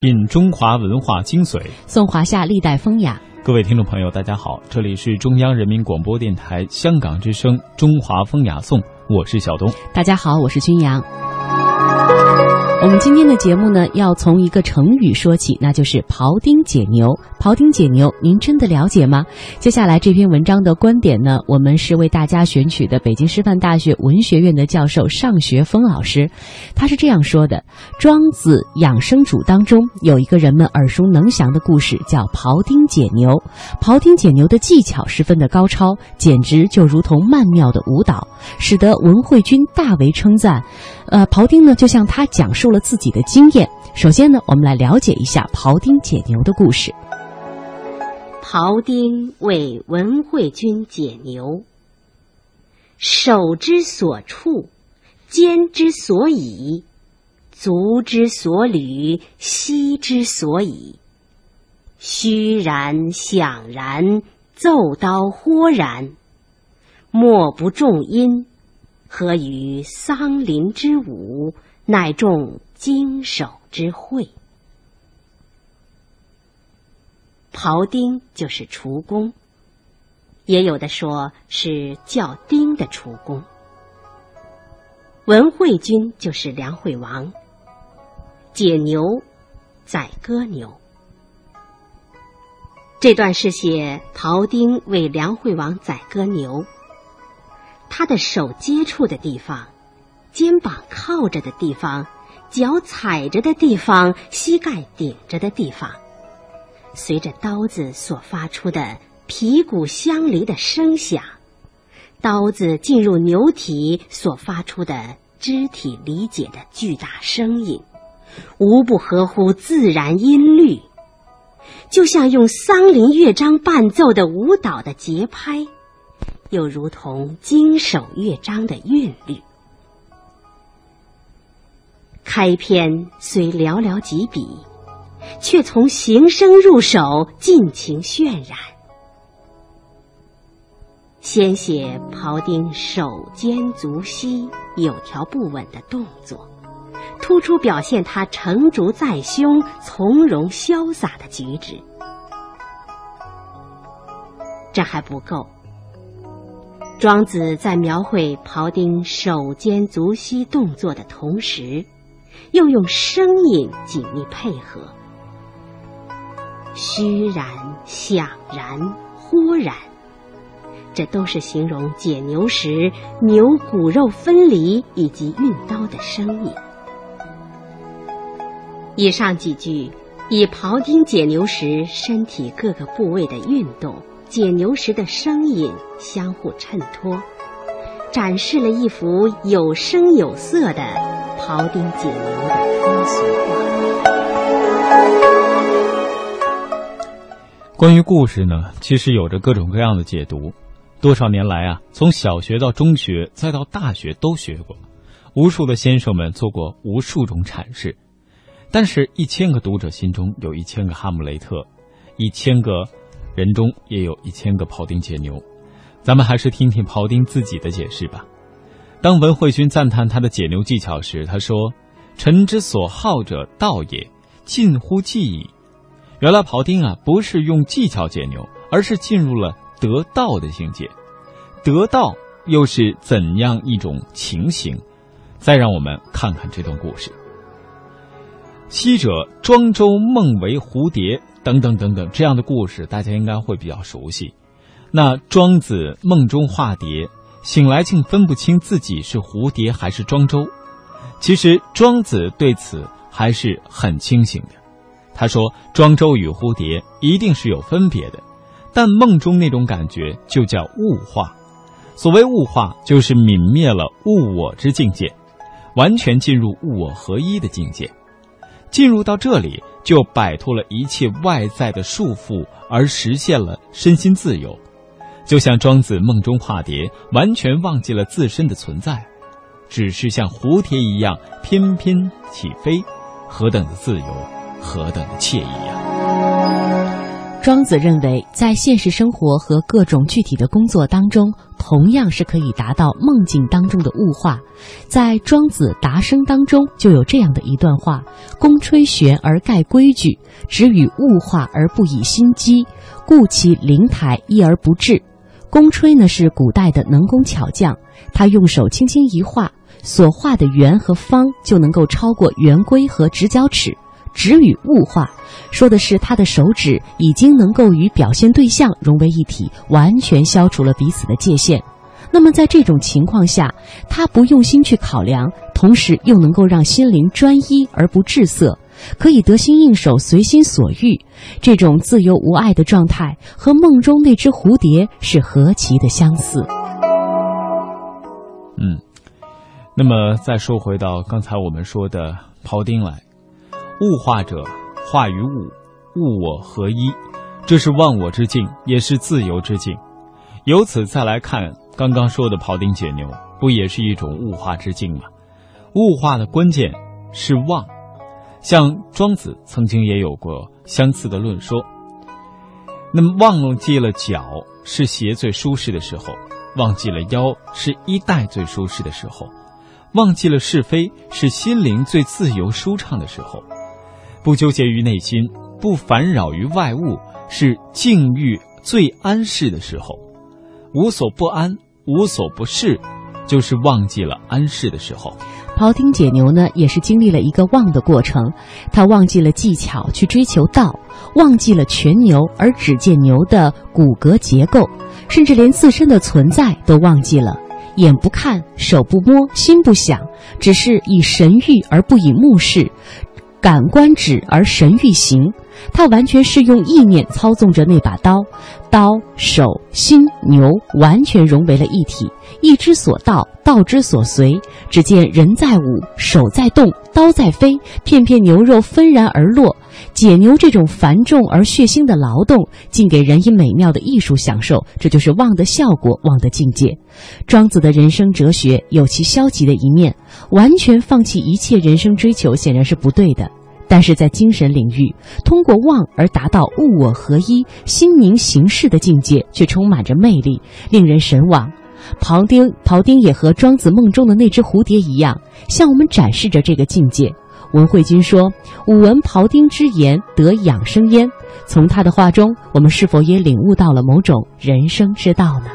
品中华文化精髓，颂华夏历代风雅。各位听众朋友，大家好，这里是中央人民广播电台香港之声《中华风雅颂》，我是小东。大家好，我是君阳。我们今天的节目呢，要从一个成语说起，那就是庖丁解牛。庖丁解牛，您真的了解吗？接下来这篇文章的观点呢，我们是为大家选取的北京师范大学文学院的教授尚学峰老师，他是这样说的：《庄子养生主》当中有一个人们耳熟能详的故事，叫庖丁解牛。庖丁解牛的技巧十分的高超，简直就如同曼妙的舞蹈，使得文慧君大为称赞。呃，庖丁呢，就向他讲述了自己的经验。首先呢，我们来了解一下庖丁解牛的故事。庖丁为文惠君解牛，手之所处，肩之所以，足之所履，膝之所以，虚然响然，奏刀豁然，莫不重音。何于桑林之舞，乃众经手之会。庖丁就是厨工，也有的说是叫丁的厨工。文惠君就是梁惠王，解牛，宰割牛。这段是写庖丁为梁惠王宰割牛。他的手接触的地方，肩膀靠着的地方，脚踩着的地方，膝盖顶着的地方，随着刀子所发出的皮骨相离的声响，刀子进入牛体所发出的肢体理解的巨大声音，无不合乎自然音律，就像用桑林乐章伴奏的舞蹈的节拍。又如同经手乐章的韵律。开篇虽寥寥几笔，却从形声入手，尽情渲染。先写庖丁手肩足膝有条不紊的动作，突出表现他成竹在胸、从容潇洒的举止。这还不够。庄子在描绘庖丁手肩足膝动作的同时，又用声音紧密配合，虚然、响然、豁然，这都是形容解牛时牛骨肉分离以及运刀的声音。以上几句以庖丁解牛时身体各个部位的运动。解牛时的声音相互衬托，展示了一幅有声有色的庖丁解牛的风俗画。关于故事呢，其实有着各种各样的解读。多少年来啊，从小学到中学再到大学都学过，无数的先生们做过无数种阐释。但是，一千个读者心中有一千个哈姆雷特，一千个。人中也有一千个庖丁解牛，咱们还是听听庖丁自己的解释吧。当文慧君赞叹他的解牛技巧时，他说：“臣之所好者道也，近乎技矣。”原来庖丁啊，不是用技巧解牛，而是进入了得道的境界。得道又是怎样一种情形？再让我们看看这段故事。昔者庄周梦为蝴蝶。等等等等，这样的故事大家应该会比较熟悉。那庄子梦中化蝶，醒来竟分不清自己是蝴蝶还是庄周。其实庄子对此还是很清醒的。他说：“庄周与蝴蝶一定是有分别的，但梦中那种感觉就叫物化。所谓物化，就是泯灭了物我之境界，完全进入物我合一的境界。进入到这里。”就摆脱了一切外在的束缚，而实现了身心自由，就像庄子梦中化蝶，完全忘记了自身的存在，只是像蝴蝶一样翩翩起飞，何等的自由，何等的惬意呀！庄子认为，在现实生活和各种具体的工作当中，同样是可以达到梦境当中的物化。在《庄子达生》当中就有这样的一段话：“公吹玄而盖规矩，只与物化而不以心机，故其灵台一而不至。”公吹呢是古代的能工巧匠，他用手轻轻一画，所画的圆和方就能够超过圆规和直角尺。指与物化，说的是他的手指已经能够与表现对象融为一体，完全消除了彼此的界限。那么在这种情况下，他不用心去考量，同时又能够让心灵专一而不滞涩，可以得心应手、随心所欲。这种自由无碍的状态，和梦中那只蝴蝶是何其的相似。嗯，那么再说回到刚才我们说的庖丁来。物化者，化于物，物我合一，这是忘我之境，也是自由之境。由此再来看刚刚说的庖丁解牛，不也是一种物化之境吗？物化的关键是忘。像庄子曾经也有过相似的论说。那么忘记了脚是鞋最舒适的时候，忘记了腰是衣带最舒适的时候，忘记了是非是心灵最自由舒畅的时候。不纠结于内心，不烦扰于外物，是境遇最安适的时候。无所不安，无所不适，就是忘记了安适的时候。庖丁解牛呢，也是经历了一个忘的过程。他忘记了技巧去追求道，忘记了全牛而只见牛的骨骼结构，甚至连自身的存在都忘记了。眼不看，手不摸，心不想，只是以神欲而不以目视。感官止而神欲行，他完全是用意念操纵着那把刀，刀手心牛完全融为了一体，意之所到，道之所随。只见人在舞，手在动，刀在飞，片片牛肉纷然而落。解牛这种繁重而血腥的劳动，竟给人以美妙的艺术享受，这就是望的效果，望的境界。庄子的人生哲学有其消极的一面，完全放弃一切人生追求显然是不对的。但是在精神领域，通过望而达到物我合一、心明形事的境界，却充满着魅力，令人神往。庖丁，庖丁也和庄子梦中的那只蝴蝶一样，向我们展示着这个境界。文慧君说：“吾闻庖丁之言，得养生焉。”从他的话中，我们是否也领悟到了某种人生之道呢？